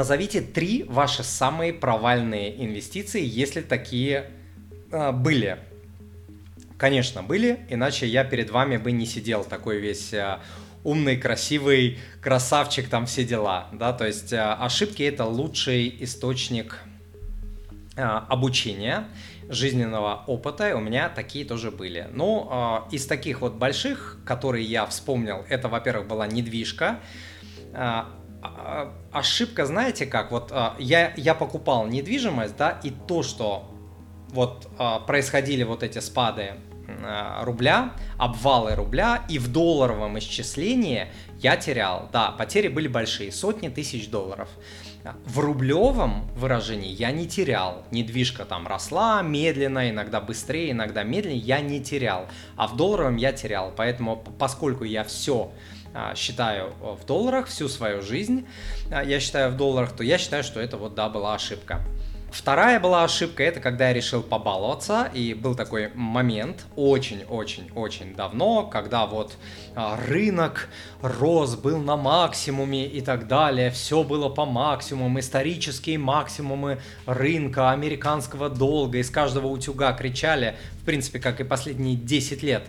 Назовите три ваши самые провальные инвестиции, если такие э, были. Конечно, были, иначе я перед вами бы не сидел такой весь э, умный, красивый, красавчик, там все дела, да, то есть э, ошибки это лучший источник э, обучения, жизненного опыта, у меня такие тоже были. Ну, э, из таких вот больших, которые я вспомнил, это, во-первых, была недвижка, э, ошибка, знаете как, вот я, я покупал недвижимость, да, и то, что вот происходили вот эти спады рубля, обвалы рубля, и в долларовом исчислении я терял. Да, потери были большие, сотни тысяч долларов. В рублевом выражении я не терял. Недвижка там росла медленно, иногда быстрее, иногда медленнее, я не терял. А в долларовом я терял. Поэтому, поскольку я все а, считаю в долларах, всю свою жизнь а, я считаю в долларах, то я считаю, что это вот, да, была ошибка. Вторая была ошибка, это когда я решил побаловаться, и был такой момент очень-очень-очень давно, когда вот а, рынок рос, был на максимуме и так далее, все было по максимуму, исторические максимумы рынка, американского долга, из каждого утюга кричали, в принципе, как и последние 10 лет,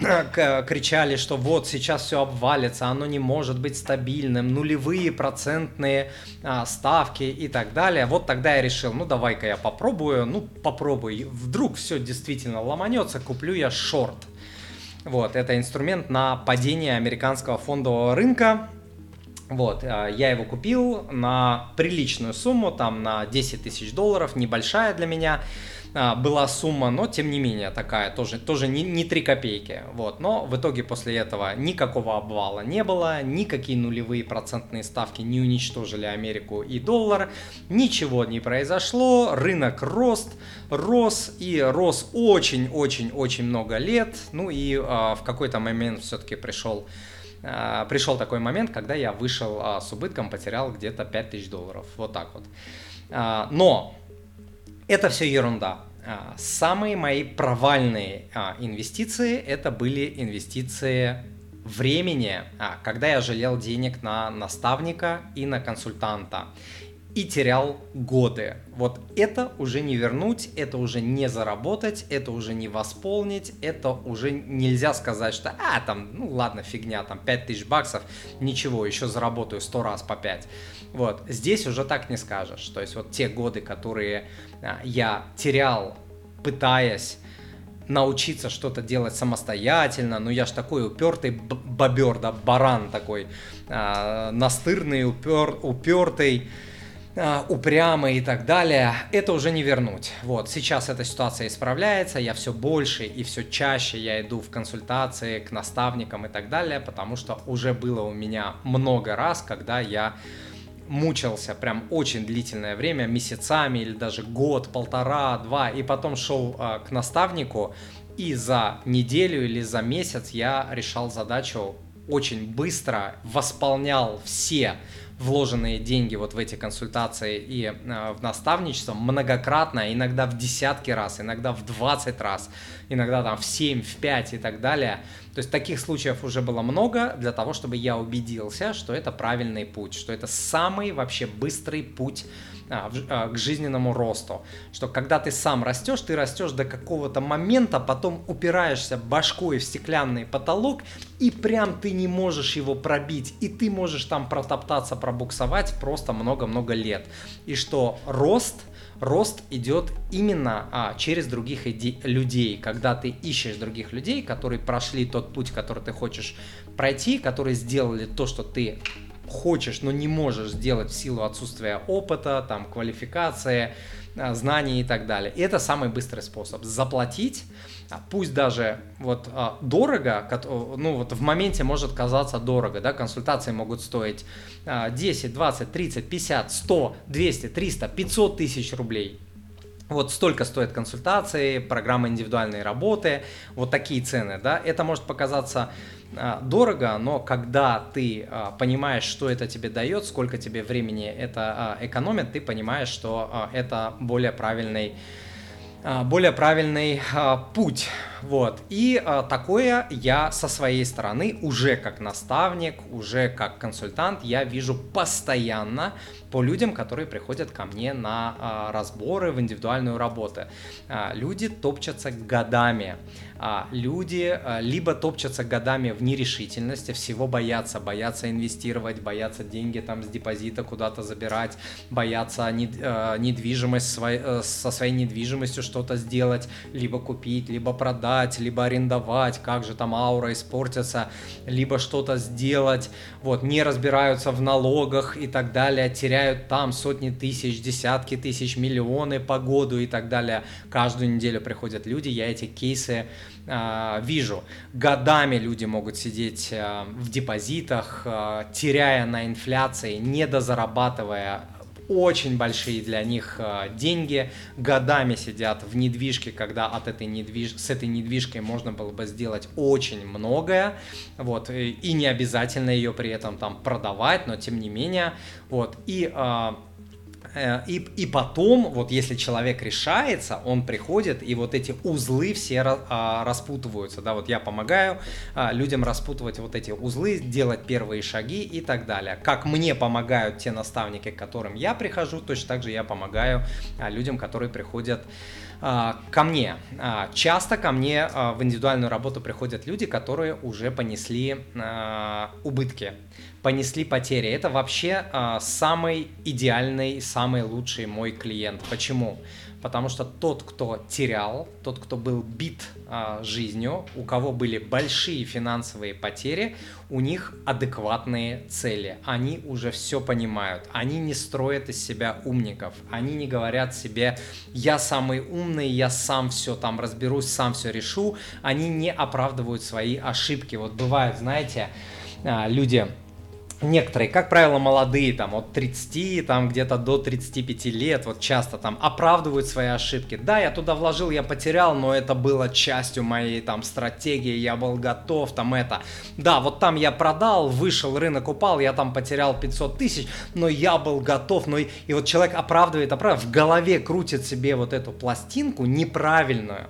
кричали, что вот сейчас все обвалится, оно не может быть стабильным, нулевые процентные а, ставки и так далее. Вот тогда я решил, ну давай-ка я попробую, ну попробуй, вдруг все действительно ломанется, куплю я шорт. Вот, это инструмент на падение американского фондового рынка. Вот, а, я его купил на приличную сумму, там на 10 тысяч долларов, небольшая для меня была сумма, но тем не менее такая, тоже, тоже не, не 3 копейки. Вот. Но в итоге после этого никакого обвала не было, никакие нулевые процентные ставки не уничтожили Америку и доллар, ничего не произошло, рынок рост, рос и рос очень-очень-очень много лет, ну и а, в какой-то момент все-таки пришел а, пришел такой момент, когда я вышел а, с убытком, потерял где-то 5000 долларов. Вот так вот. А, но это все ерунда. А, самые мои провальные а, инвестиции это были инвестиции времени, а, когда я жалел денег на наставника и на консультанта и терял годы. Вот это уже не вернуть, это уже не заработать, это уже не восполнить, это уже нельзя сказать, что а, там, ну ладно, фигня, там 5000 баксов, ничего, еще заработаю 100 раз по 5. Вот, здесь уже так не скажешь. То есть вот те годы, которые а, я терял, пытаясь научиться что-то делать самостоятельно, ну я ж такой упертый бобер, да, баран такой, э, настырный, упер, упертый, упрямый и так далее, это уже не вернуть. Вот, сейчас эта ситуация исправляется, я все больше и все чаще я иду в консультации к наставникам и так далее, потому что уже было у меня много раз, когда я мучился прям очень длительное время, месяцами или даже год, полтора, два, и потом шел э, к наставнику, и за неделю или за месяц я решал задачу очень быстро, восполнял все вложенные деньги вот в эти консультации и э, в наставничество многократно, иногда в десятки раз, иногда в 20 раз, иногда там в 7, в 5 и так далее. То есть таких случаев уже было много для того, чтобы я убедился, что это правильный путь, что это самый вообще быстрый путь а, а, к жизненному росту. Что когда ты сам растешь, ты растешь до какого-то момента, потом упираешься башкой в стеклянный потолок, и прям ты не можешь его пробить, и ты можешь там протоптаться, пробуксовать просто много-много лет. И что рост рост идет именно а, через других иде- людей, когда ты ищешь других людей, которые прошли тот путь, который ты хочешь пройти, которые сделали то, что ты хочешь, но не можешь сделать в силу отсутствия опыта, там, квалификации, а, знаний и так далее. И это самый быстрый способ. Заплатить, а, пусть даже вот а, дорого, ну вот в моменте может казаться дорого, да, консультации могут стоить 10, 20, 30, 50, 100, 200, 300, 500 тысяч рублей. Вот столько стоят консультации, программы индивидуальной работы, вот такие цены, да, это может показаться а, дорого, но когда ты а, понимаешь, что это тебе дает, сколько тебе времени это а, экономит, ты понимаешь, что это более правильный более правильный путь Вот. И э, такое я со своей стороны уже как наставник, уже как консультант, я вижу постоянно по людям, которые приходят ко мне на э, разборы в индивидуальную работу. Э, люди топчатся годами. Э, люди э, либо топчатся годами в нерешительности, всего боятся, боятся инвестировать, боятся деньги там с депозита куда-то забирать, боятся не, э, недвижимость свой, э, со своей недвижимостью что-то сделать, либо купить, либо продать, либо арендовать, как же там аура испортится, либо что-то сделать, вот, не разбираются в налогах и так далее, теряют там сотни тысяч, десятки тысяч, миллионы по году и так далее. Каждую неделю приходят люди, я эти кейсы э, вижу. Годами люди могут сидеть э, в депозитах, э, теряя на инфляции, недозарабатывая очень большие для них э, деньги, годами сидят в недвижке, когда от этой недвиж... с этой недвижкой можно было бы сделать очень многое, вот, и не обязательно ее при этом там продавать, но тем не менее, вот, и э, Э, и, и потом, вот если человек решается, он приходит, и вот эти узлы все а, распутываются. Да, вот я помогаю а, людям распутывать вот эти узлы, делать первые шаги и так далее. Как мне помогают те наставники, к которым я прихожу, точно так же я помогаю а, людям, которые приходят ко мне. Часто ко мне в индивидуальную работу приходят люди, которые уже понесли убытки понесли потери. Это вообще самый идеальный, самый лучший мой клиент. Почему? Потому что тот, кто терял, тот, кто был бит э, жизнью, у кого были большие финансовые потери, у них адекватные цели. Они уже все понимают. Они не строят из себя умников. Они не говорят себе, я самый умный, я сам все там разберусь, сам все решу. Они не оправдывают свои ошибки. Вот бывают, знаете, люди некоторые, как правило, молодые, там, от 30, там, где-то до 35 лет, вот часто там оправдывают свои ошибки. Да, я туда вложил, я потерял, но это было частью моей, там, стратегии, я был готов, там, это. Да, вот там я продал, вышел, рынок упал, я там потерял 500 тысяч, но я был готов, но и, и вот человек оправдывает, оправдывает, в голове крутит себе вот эту пластинку неправильную.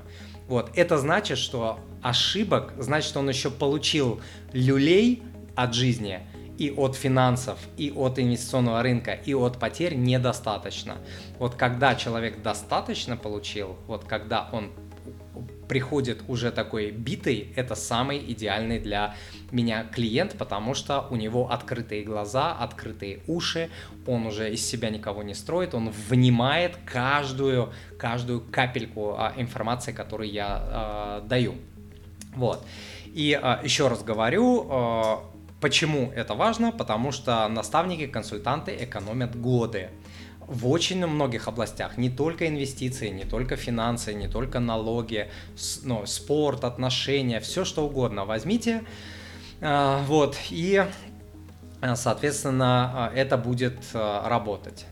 Вот, это значит, что ошибок, значит, он еще получил люлей от жизни, и от финансов, и от инвестиционного рынка, и от потерь недостаточно. Вот когда человек достаточно получил, вот когда он приходит уже такой битый, это самый идеальный для меня клиент, потому что у него открытые глаза, открытые уши, он уже из себя никого не строит, он внимает каждую, каждую капельку а, информации, которую я э, даю. Вот. И э, еще раз говорю, э, Почему это важно? Потому что наставники, консультанты экономят годы в очень многих областях, не только инвестиции, не только финансы, не только налоги, но спорт, отношения, все что угодно. Возьмите, э, вот, и, э, соответственно, э, это будет работать.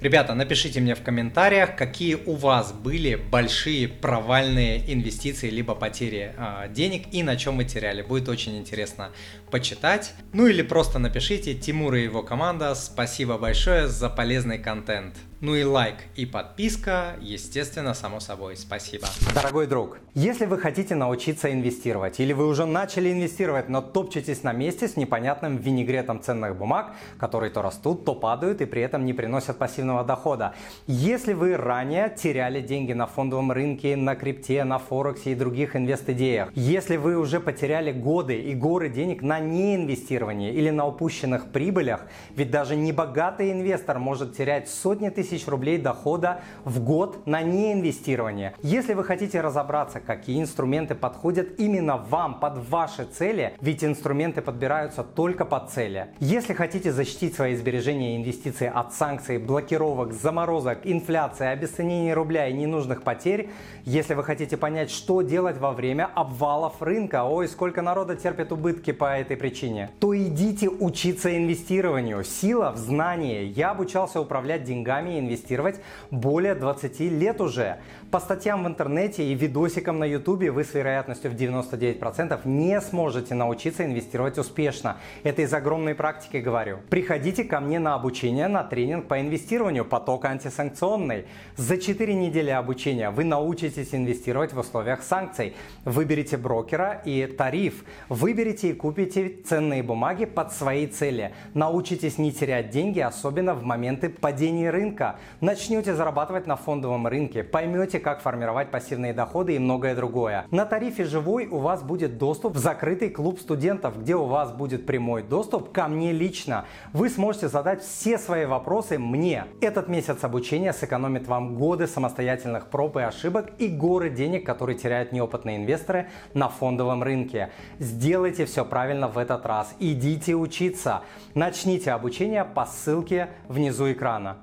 Ребята, напишите мне в комментариях, какие у вас были большие провальные инвестиции либо потери э, денег и на чем вы теряли. Будет очень интересно почитать. Ну или просто напишите Тимур и его команда. Спасибо большое за полезный контент. Ну и лайк и подписка, естественно, само собой. Спасибо. Дорогой друг, если вы хотите научиться инвестировать, или вы уже начали инвестировать, но топчетесь на месте с непонятным винегретом ценных бумаг, которые то растут, то падают и при этом не приносят пассивного дохода. Если вы ранее теряли деньги на фондовом рынке, на крипте, на Форексе и других инвест-идеях, если вы уже потеряли годы и горы денег на неинвестировании или на упущенных прибылях, ведь даже небогатый инвестор может терять сотни тысяч тысяч рублей дохода в год на неинвестирование. Если вы хотите разобраться, какие инструменты подходят именно вам, под ваши цели, ведь инструменты подбираются только под цели. Если хотите защитить свои сбережения и инвестиции от санкций, блокировок, заморозок, инфляции, обесценения рубля и ненужных потерь, если вы хотите понять, что делать во время обвалов рынка, ой, сколько народа терпит убытки по этой причине, то идите учиться инвестированию. Сила в знании. Я обучался управлять деньгами компании инвестировать более 20 лет уже. По статьям в интернете и видосикам на ютубе вы с вероятностью в 99% не сможете научиться инвестировать успешно. Это из огромной практики говорю. Приходите ко мне на обучение, на тренинг по инвестированию поток антисанкционный. За 4 недели обучения вы научитесь инвестировать в условиях санкций. Выберите брокера и тариф. Выберите и купите ценные бумаги под свои цели. Научитесь не терять деньги, особенно в моменты падения рынка. Начнете зарабатывать на фондовом рынке. Поймете, как формировать пассивные доходы и многое другое. На тарифе «Живой» у вас будет доступ в закрытый клуб студентов, где у вас будет прямой доступ ко мне лично. Вы сможете задать все свои вопросы мне. Этот месяц обучения сэкономит вам годы самостоятельных проб и ошибок и горы денег, которые теряют неопытные инвесторы на фондовом рынке. Сделайте все правильно в этот раз. Идите учиться. Начните обучение по ссылке внизу экрана.